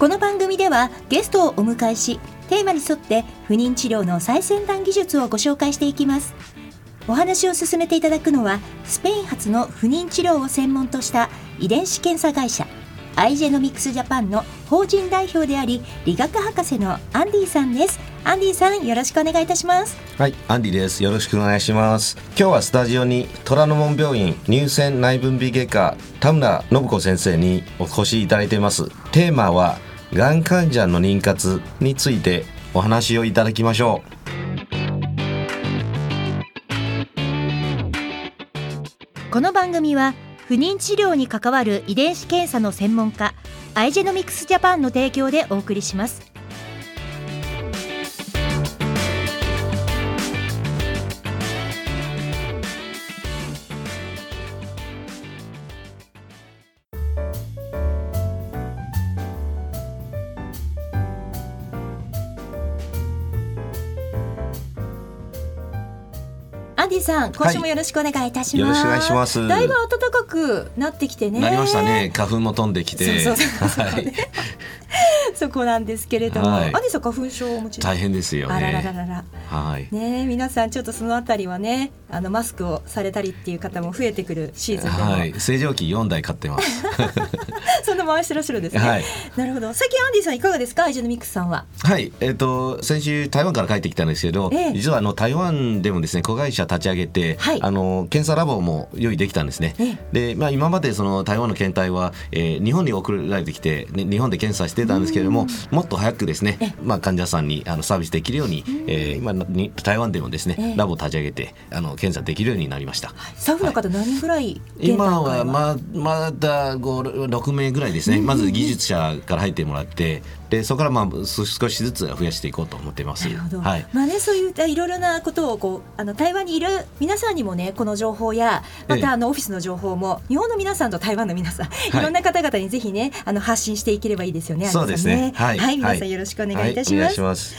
この番組ではゲストをお迎えしテーマに沿って不妊治療の最先端技術をご紹介していきます。お話を進めていただくのはスペイン発の不妊治療を専門とした遺伝子検査会社アイジェノミクスジャパンの法人代表であり理学博士のアンディさんです。アンディさんよろしくお願いいたします。はいアンディです。よろしくお願いします。今日はスタジオに虎ノ門病院乳腺内分泌外科田村信子先生にお越しいただいています。テーマはがん患者の妊活についてお話をいただきましょう。この番組は不妊治療に関わる遺伝子検査の専門家アイジェノミクスジャパンの提供でお送りします。さん、今週もよろしくお願いいたします。よろしくお願いします。だいぶ暖かくなってきてね。なりましたね。花粉も飛んできて。そうそうそうそう。はいそこなんですけれども、はい。アンディさん花粉症をお持ち大変ですよね。あららららら。はい。ねえ皆さんちょっとそのあたりはねあのマスクをされたりっていう方も増えてくるシーズンでも、はい。正常期4台買ってます。そんな回してらっしゃるんですね、はい。なるほど。最近アンディさんいかがですか？アイジェノミックスさんは。はい、えっ、と先週台湾から帰ってきたんですけど、ええ。実はあの台湾でもですね子会社立ち上げて、はい。あの検査ラボも用意できたんですね。えで、まあ今までその台湾の検体は、えー日本に送られてきて、ね、日本で検査してたんですけれども、もっと早くですね、まあ患者さんにあのサービスできるように、えー今に台湾でもですね、ええ。ラボを立ち上げてあの検査できるようになりました。スタッフの方何人ぐらい現今はままだ5 6名ぐらいですね、まず技術者から入ってもらってでそこからまあ少少しずつ増やしていこうと思ってます。なるほど、はい。まあねそういったいろいろなことをこうあの台湾にいる皆さんにもねこの情報やまええ。たあのオフィスの情報も日本の皆さんと台湾の皆さん、い、いろんな方々にぜひねあの発信していければいいですよね。そうですねアンディさんはい皆さんよろしくお願いいたします。します。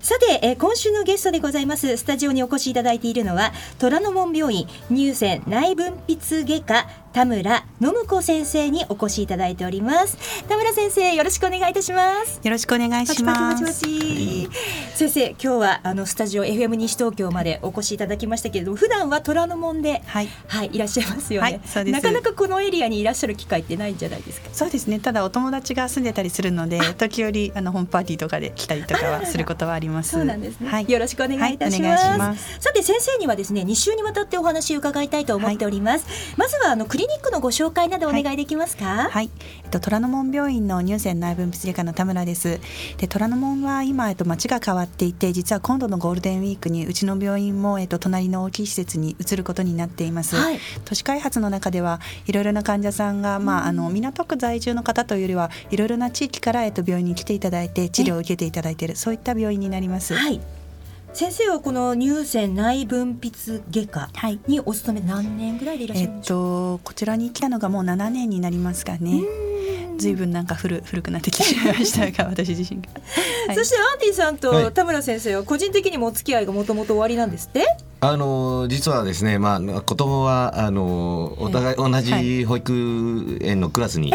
さて、えー今週のゲストでございますスタジオにお越しいただいているのは虎ノ門病院乳腺内分泌外科田村信子先生にお越しいただいております。田村先生よろしくお願いいたします。よろしくお願いします。チ先生今日はあのスタジオ FM 西東京までお越しいただきましたけれども普段は虎ノ門ではい。はいいらっしゃいますよね、はいそうです。なかなかこのエリアにいらっしゃる機会ってないんじゃないですか？そうですね。ただお友達が住んでたりするので、時折あのホームパーティーとかで来たりとかはすることはあります。そうなんですね、はい。よろしくお願いいたします,、はいお願いします。さて先生にはですね2週にわたってお話を伺いたいと思っております、まずはあのクリニックのご紹介などお願いできますか？はい、えっと虎ノ門病院の乳腺内分泌外科の田村です。で虎ノ門は今えっと町が変わっていて、実は今度のゴールデンウィークにうちの病院もえっと隣の大きい施設に移ることになっています。はい都市開発の中ではいろいろな患者さんが、まあ、あの港区在住の方というよりはいろいろな地域から、えっと、病院に来ていただいて治療を受けていただいているそういった病院になります。はい先生はこの乳腺内分泌外科はい。にお勤め何年ぐらいでいらっしゃえっるんでしょうとこちらに来たのがもう7年になりますかね。ずいぶんなんか古古くなってきてしまいましたが私自身が。はいそしてアンディさんはいと田村先生は個人的にもお付き合いがもともと終わりなんですって？あの実はですね、まあ子供はあのお互い同じ保育園のクラスに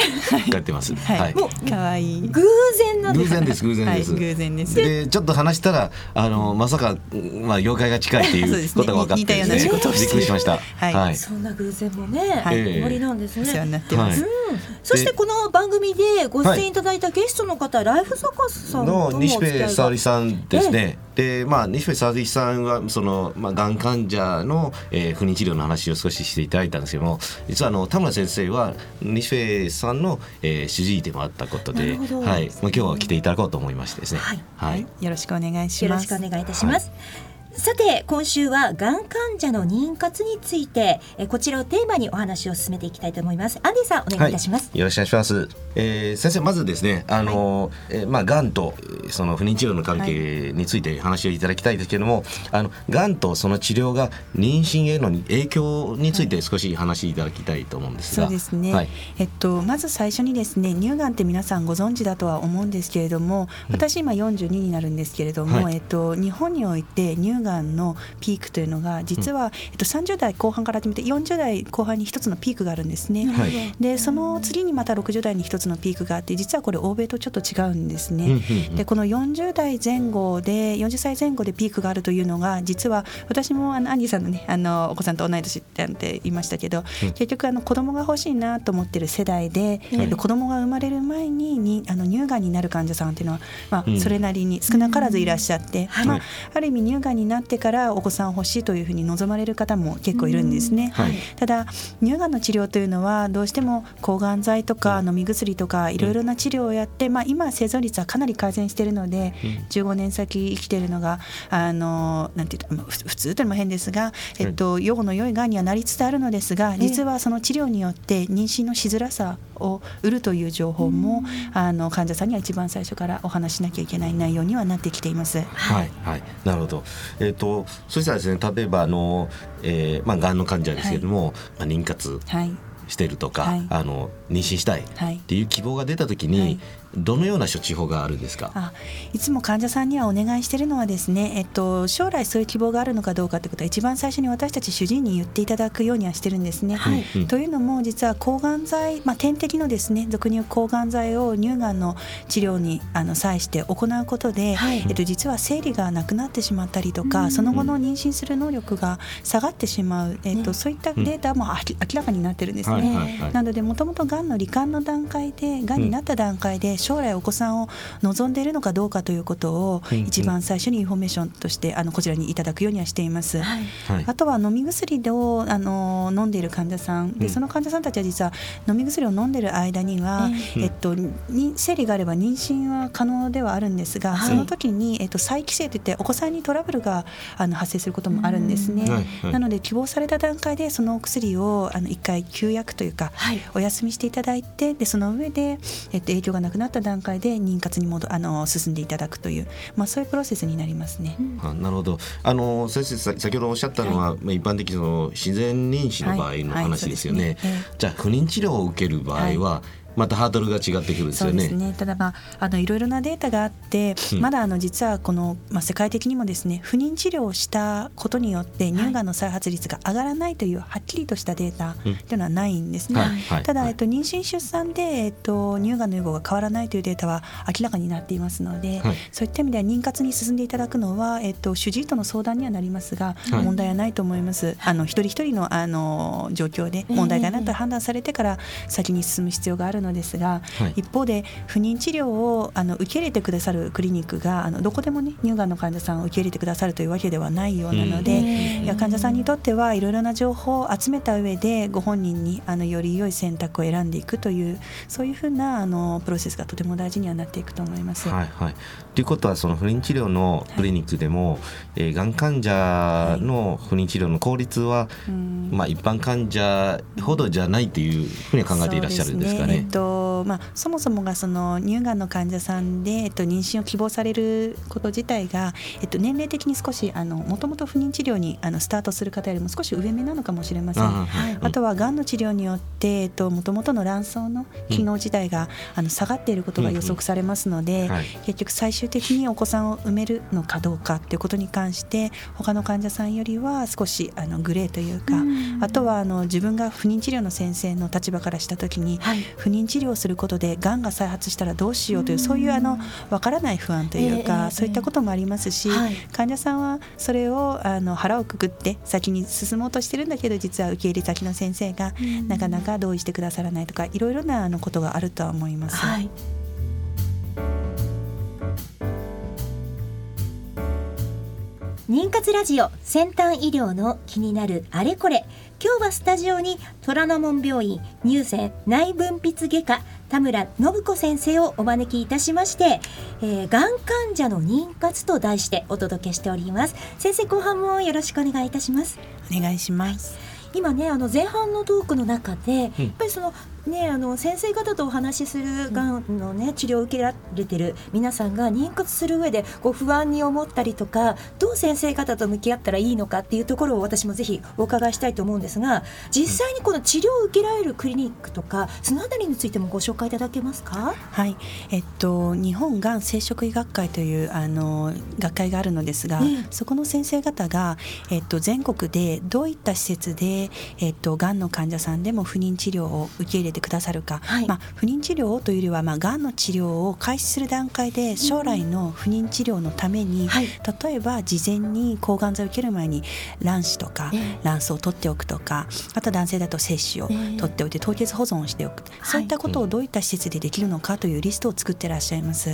通ってます。はいはい。もう可愛い偶然なんです偶然です偶然です。はい、偶然です。でちょっと話したらあのまさかまあ業界が近いっていうそうですねことが分かって似たような仕事をしてびっくりしました。はいはい。そんな偶然もね、はい終わりなんですね。お世話になってます。はうん、そしてこの番組でご出演いただいたゲストの方、ライフサカスさんの西部沙織さんですね。でまあ西部沙織さんはそのまあがん患者の、えー、不妊治療の話を少ししていただいたんですけども、実はあの田村先生は西部さんの、えー、主治医でもあったことで、はい。まあ今日は来ていただこうと思いましてですね。はいはい。よろしくお願いします。よろしくお願いいたします。さて今週はがん患者の妊活についてえこちらをテーマにお話を進めていきたいと思います。アンディさんお願いいたします、はい、よろしくお願いします、えー、先生まずですねあの、はい、えー、まあがんとその不妊治療の関係について話をいただきたいですけれども、はい、あのがんとその治療が妊娠への影響について少し話いただきたいと思うんですが、そうですね、えっとまず最初にですね乳がんって皆さんご存知だとは思うんですけれども私今42になるんですけれども、えっと日本において乳がんのピークというのが実は、えっと、30代後半から始めて40代後半に一つのピークがあるんですね。はい、でその次にまた60代に一つのピークがあって実はこれ欧米とちょっと違うんですね。でこの40代前後で40歳前後でピークがあるというのが実は私もあのアンディさんのねあのお子さんと同い年って言いましたけど、うん、結局あの子供が欲しいなと思ってる世代で、うん、えっと、子供が生まれる前ににあの乳がんになる患者さんっていうのは、まあ、それなりに少なからずいらっしゃって、うん、まあ、ある意味乳がんになってからお子さん欲しいというふうに望まれる方も結構いるんですね。はい、ただ乳がんの治療というのはどうしても抗がん剤とか飲み薬とかいろいろな治療をやって、まあ、今生存率はかなり改善しているので、15年先生きているのがあのなんていうか普通というのも変ですが、えっと、予後の良いがんにはなりつつあるのですが実はその治療によって妊娠のしづらさを売るという情報も、あの患者さんには一番最初からお話しなきゃいけない内容にはなってきています。はい、はい、なるほど。えっ、ー、とそしたらですね例えばあの、えー、まあがんの患者ですけれども、はい、まあ妊活。はい。してるとか、はい、あの妊娠したい。っていう希望が出た時に、はい、どのような処置法があるんですか？あいつも患者さんにはお願いしているのはですね、えっと、将来そういう希望があるのかどうかということは一番最初に私たち主治医に言っていただくようにはしてるんですね。はい、というのも実は抗がん剤、まあ、点滴のですね俗に言う抗がん剤を乳がんの治療にあの際して行うことで、はい、えっと、実は生理がなくなってしまったりとか、うん、その後の妊娠する能力が下がってしまう、えっと、そういったデータも明らかになってるんですね。なのでもともとがんの罹患の段階でがんになった段階で将来お子さんを望んでいるのかどうかということを一番最初にインフォメーションとしてあのこちらにいただくようにはしています。はい、あとは飲み薬をあの飲んでいる患者さんでその患者さんたちは実は飲み薬を飲んでいる間には、えっと、生理があれば妊娠は可能ではあるんですが、その時に、えっと、再帰省といってお子さんにトラブルがあの発生することもあるんですね。なので希望された段階でそのお薬をあの1回休薬というか、はい、お休みしていただいてでその上で、えっと、影響がなくなった段階で妊活に戻あの進んでいただくという、まあ、そういうプロセスになりますね。あなるほど。あの先生先ほどおっしゃったのは、はい、一般的その自然妊娠の場合の話ですよね。はいはいね。じゃあ不妊治療を受ける場合は、またハードルが違ってくるんですよね。ね。ただまああのいろいろなデータがあって、うん、まだあの実はこのまあ世界的にもですね不妊治療をしたことによって乳がんの再発率が上がらないというはっきりとしたデータというのはないんですね。ただ、えっと、妊娠出産で、えっと、乳がんの予防が変わらないというデータは明らかになっていますので、はい、そういった意味では妊活に進んでいただくのは、えっと、主治医との相談にはなりますが、はい、問題はないと思います。あの一人一人のあの状況で問題がないと判断されてから先に進む必要があるのですが、はい、一方で不妊治療をあの受け入れてくださるクリニックがあのどこでもね乳がんの患者さんを受け入れてくださるというわけではないようなので、いや患者さんにとってはいろいろな情報を集めた上でご本人にあのより良い選択を選んでいくというそういうふうなあのプロセスがとても大事にはなっていくと思います。はいはい、ということはその不妊治療のクリニックでも、はい、えー、がん患者の不妊治療の効率は、はい、まあ、一般患者ほどじゃないというふうに考えていらっしゃるんですかね。ねえっとまあ、そもそもがその乳がんの患者さん。で、えっと、妊娠を希望されること自体が、えっと、年齢的に少しもともと不妊治療にあのスタートする方よりも少し上目なのかもしれません。あはい、あとはがんの治療によってもともとの卵巣の機能自体が、あの下がっていることが予測されますので、はい、結局最終的にお子さんを産めるのかどうかっていうことに関して他の患者さんよりは少しあのグレーというか、あとはあの自分が不妊治療の先生の立場からした時に、はい、不妊治療をすることでがんが再発したらどうしようというそういうあの分からない不安というか、そういったこともありますし、患者さんはそれをあの腹をくくって先に進もうとしてるんだけど実は受け入れ先の先生がなかなか同意してくださらないとかいろいろなあのことがあるとは思います。はい。妊活ラジオ先端医療の気になるあれこれ今日はスタジオに虎ノ門病院乳腺内分泌外科田村信子先生をお招きいたしまして、えー、がん患者の妊活と題してお届けしております。先生後半もよろしくお願いいたします。お願いします。今ねあの前半のトークの中で、やっぱりそのね、あの先生方とお話しするがんの、ね、治療を受けられてる皆さんが妊活する上でこう不安に思ったりとかどう先生方と向き合ったらいいのかっていうところを私もぜひお伺いしたいと思うんですが実際にこの治療を受けられるクリニックとかそのあたりについてもご紹介いただけますか？はい、えっと日本がん生殖医学会というあの学会があるのですが、そこの先生方がえっと全国でどういった施設でえっとがんの患者さんでも不妊治療を受け入れてくださるか、はい、まあ、不妊治療というよりは、まあ、がんの治療を開始する段階で将来の不妊治療のために、うんはい、例えば事前に抗がん剤を受ける前に卵子とか、卵巣を取っておくとかあと男性だと精子を取っておいて凍結保存をしておく、そういったことをどういった施設でできるのかというリストを作ってらっしゃいます。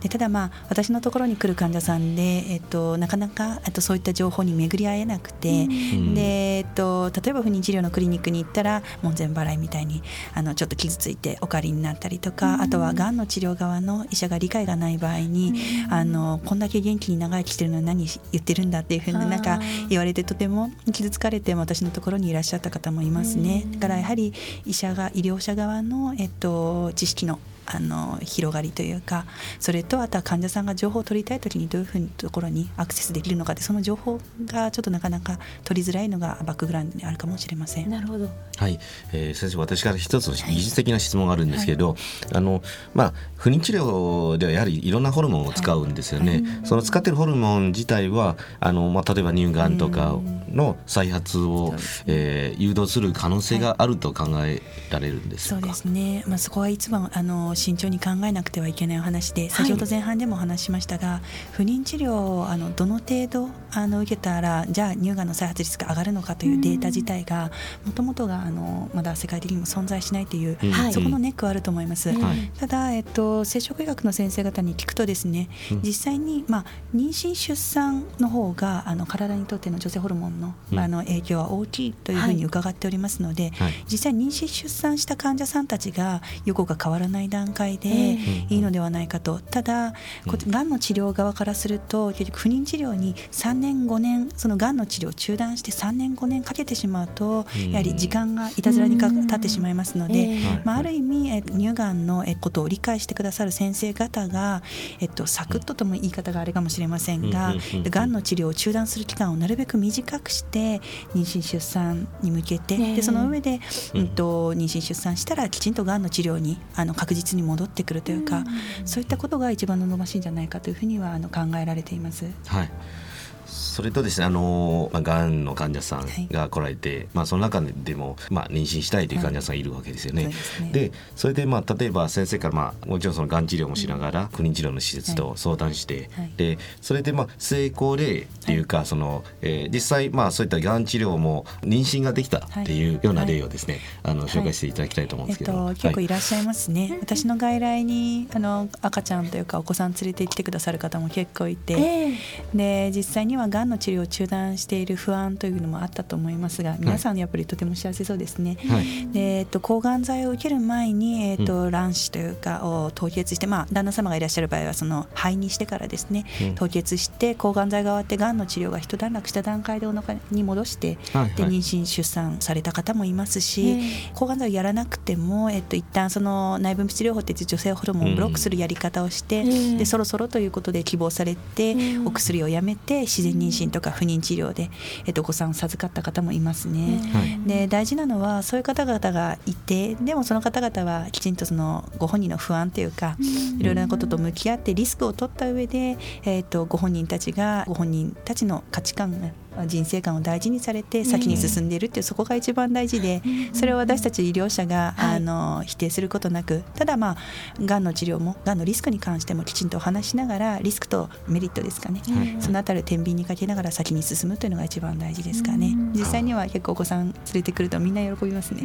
でただまあ私のところに来る患者さんで、えっと、なかなかあとそういった情報に巡り合えなくて、うん、でえっと、例えば不妊治療のクリニックに行ったら門前払いみたいにあのちょっと傷ついてお借りになったりとか、あとはがんの治療側の医者が理解がない場合に、あのこんだけ元気に長生きしてるのに何言ってるんだっていうふうになんか言われてとても傷つかれて私のところにいらっしゃった方もいますね。だからやはり医者が医療者側の、えっと、知識のあの広がりというかそれとあとは患者さんが情報を取りたい時にどういうふうにところにアクセスできるのかでその情報がちょっとなかなか取りづらいのがバックグラウンドにあるかもしれません。なるほどはい、えー、先生私から一つ技術的な質問があるんですけど、はい、あのまあ不妊治療ではやはりいろんなホルモンを使うんですよね。はい、その使ってるホルモン自体はあのまあ例えば乳がんとかの再発を、えー、誘導する可能性があると考えられるんですか？そうですね。まあそこはいつもあの慎重に考えなくてはいけないお話で先ほど前半でもお話しましたが、はい、不妊治療をあのどの程度あの受けたらじゃあ乳がんの再発率が上がるのかというデータ自体がもともとがあのまだ世界的にも存在しないという、はい、そこのネックはあると思います。はい、ただ、えっと、生殖医学の先生方に聞くとですね、実際に、まあ、妊娠出産の方があの体にとっての女性ホルモンの,、あの影響は大きいというふうに伺っておりますので、実際妊娠出産した患者さんたちが予後が変わらない段階でいいのではないかと、ただがん。の治療側からすると結局不妊治療に3年5年そのがんの治療を中断して3年5年かけてしまうとやはり時間がいたずらにか経ってしまいますので、まあ、ある意味乳がんのことを理解してくださる先生方が、えっと、サクッととも言い方があれかもしれませんががんの治療を中断する期間をなるべく短くして妊娠出産に向けてでその上で、うん。と妊娠出産したらきちんとがんの治療にあの確実に戻ってくるというか、そういったことが一番望ましいんじゃないかというふうにはあの考えられています。はいそれとですねあの、まあ、がんの患者さんが来られて、はい、まあ、その中でも、まあ、妊娠したいという患者さんいるわけですよね。はい、で、ね、それで、まあ、例えば先生から、まあ、もちろんそのがん治療もしながら、不妊治療の施設と相談して、はい、でそれで、まあ、成功例っていうか、そのえー、実際、まあ、そういったがん治療も妊娠ができたっていうような例をですね、あの紹介していただきたいと思うんですけど、えっと、結構いらっしゃいますね。私の外来にあの赤ちゃんというかお子さん連れてきてくださる方も結構いて、えー、で実際にはがんの治療を中断断している不安というのもあったと思いますが皆さんやっぱりとても幸せそうですね。はい、でえっと、抗がん剤を受ける前に、えっと、卵子というかを凍結して、まあ、旦那様がいらっしゃる場合はその肺にしてからですね、うん、凍結して抗がん剤が終わってがんの治療が一段落した段階でお腹に戻して、はいはい、で妊娠出産された方もいますし、抗がん剤をやらなくても、えっと、一旦その内分泌療法って女性ホルモンをブロックするやり方をして、うん、でそろそろということで希望されて、うん、お薬をやめて自然妊娠とか不妊治療で、えっと、お子さんを授かった方もいますね。で大事なのはそういう方々がいてでもその方々はきちんとそのご本人の不安というかいろいろなことと向き合ってリスクを取った上で、えっと、ご本人たちがご本人たちの価値観人生観を大事にされて先に進んでいるっていうそこが一番大事でそれを私たち医療者があの否定することなくただまあがんの治療もがんのリスクに関してもきちんとお話しながらリスクとメリットですかね。そのあたりを天秤にかけながら先に進むというのが一番大事ですかね。実際には結構お子さん連れてくるとみんな喜びますね。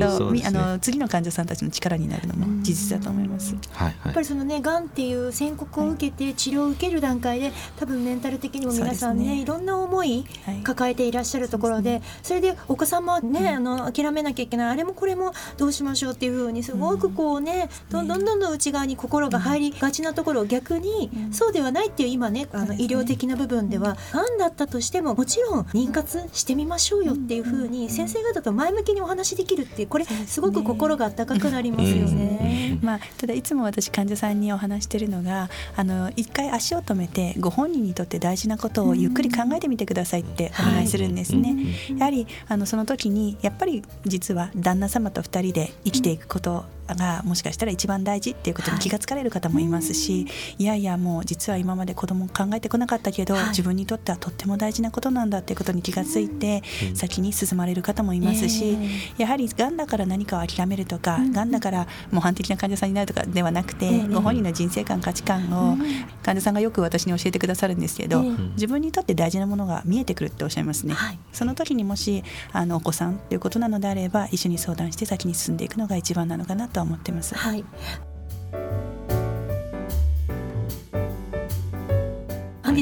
そう。あの次の患者さんたちの力になるのも事実だと思います。やっぱりそのねがんっていう宣告を受けて治療を受ける段階で多分メンタル的にも皆さんね。いろんな思い抱えていらっしゃるところでそれでお子さんもねあの諦めなきゃいけない。あれもこれもどうしましょうっていうふうにすごくこうねどんどんどんどん内側に心が入りがちなところを逆にそうではないっていう今ねあの医療的な部分ではがんだったとしてももちろん妊活してみましょうよっていうふうに先生方と前向きにお話できるっていうこれすごく心が温かくなりますよね。まあ、ただいつも私患者さんにお話してるのがあの一回足を止めてご本人にとって大事なことをゆっくり考えてみてくださいってお願い。するんですね。やはりあのその時にやっぱり実は旦那様と2人で生きていくことがもしかしたら一番大事っていうことに気が付かれる方もいますし、はい、いやいやもう実は今まで子供考えてこなかったけど、はい、自分にとってはとっても大事なことなんだっていうことに気が付いて、先に進まれる方もいますし、えー、やはりがんだから何かを諦めるとか、がん。だから模範的な患者さんになるとかではなくて、えー、ご本人の人生観価値観を患者さんがよく私に教えてくださるんですけど、えー、自分にとって大事なものが見えてくるっておっしゃいますね。はい、その時にもしあのお子さんっていうことなのであれば一緒に相談して先に進んでいくのが一番なのかなと思ってます。はい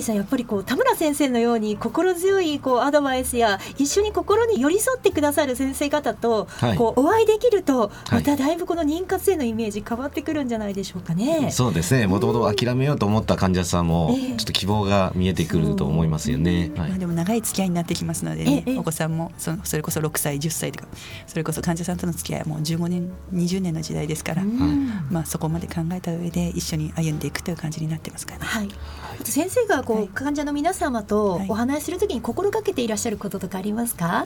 さんやっぱりこう田村先生のように心強いこうアドバイスや一緒に心に寄り添ってくださる先生方とこうお会いできるとまただいぶこの妊活へのイメージ変わってくるんじゃないでしょうかね。そうですね。もともと諦めようと思った患者さんもちょっと希望が見えてくると思いますよね。はい、でも長い付き合いになってきますので、ね、お子さんもそそれこそ6歳10歳とかそれこそ患者さんとの付き合いはもう15年20年の時代ですから、まあ、そこまで考えた上で一緒に歩んでいくという感じになってますからね。はい、先生がこう、患者の皆様とお話しするときに心がけていらっしゃることとかありますか、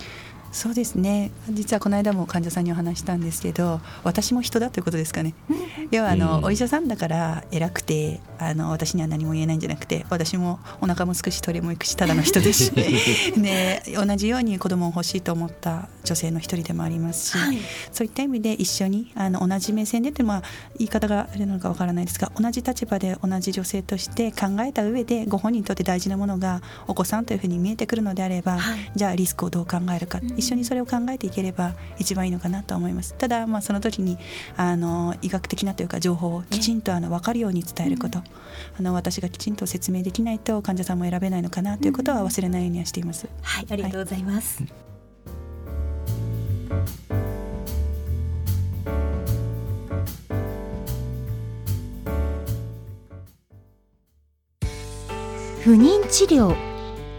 そうですね。実はこの間も患者さんにお話したんですけど私も人だということですかね。要はあの、お医者さんだから偉くてあの私には何も言えないんじゃなくて私もお腹もすくしトイレも行くしただの人ですし。で同じように子供を欲しいと思った女性の一人でもありますし、はい、そういった意味で一緒にあの同じ目線でってまあ言い方があれなのかわからないですが同じ立場で同じ女性として考えた上でご本人にとって大事なものがお子さんというふうに見えてくるのであれば、はい、じゃあリスクをどう考えるか、一緒にそれを考えていければ一番いいのかなと思います。ただまあその時にあの医学的なというか情報をきちんとあの分かるように伝えること、あの私がきちんと説明できないと患者さんも選べないのかなということは忘れないようにはしています、はいありがとうございます、はい。不妊治療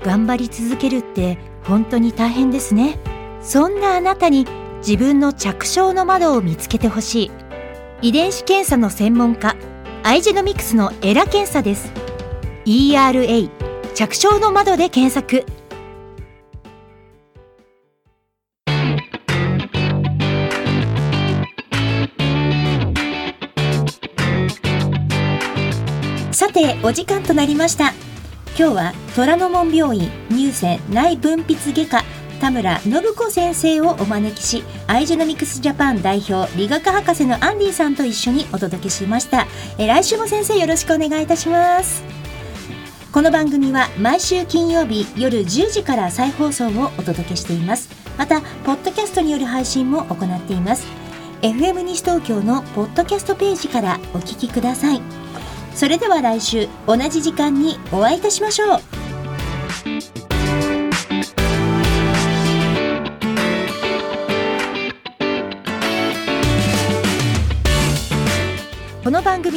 頑張り続けるって本当に大変ですね。そんなあなたに自分の着床の窓を見つけてほしい。遺伝子検査の専門家アイジェノミクスのエラ検査です。ERA 着床の窓で検索。さてお時間となりました。今日は虎ノ門病院乳腺内分泌外科。田村信子先生をお招きしアイジェノミクスジャパン代表理学博士のアンディさんと一緒にお届けしました。え来週も先生よろしくお願いいたします。この番組は毎週金曜日夜10時から再放送をお届けしています。またポッドキャストによる配信も行っています。FM 西東京のポッドキャストページからお聞きください。それでは来週同じ時間にお会いいたしましょう。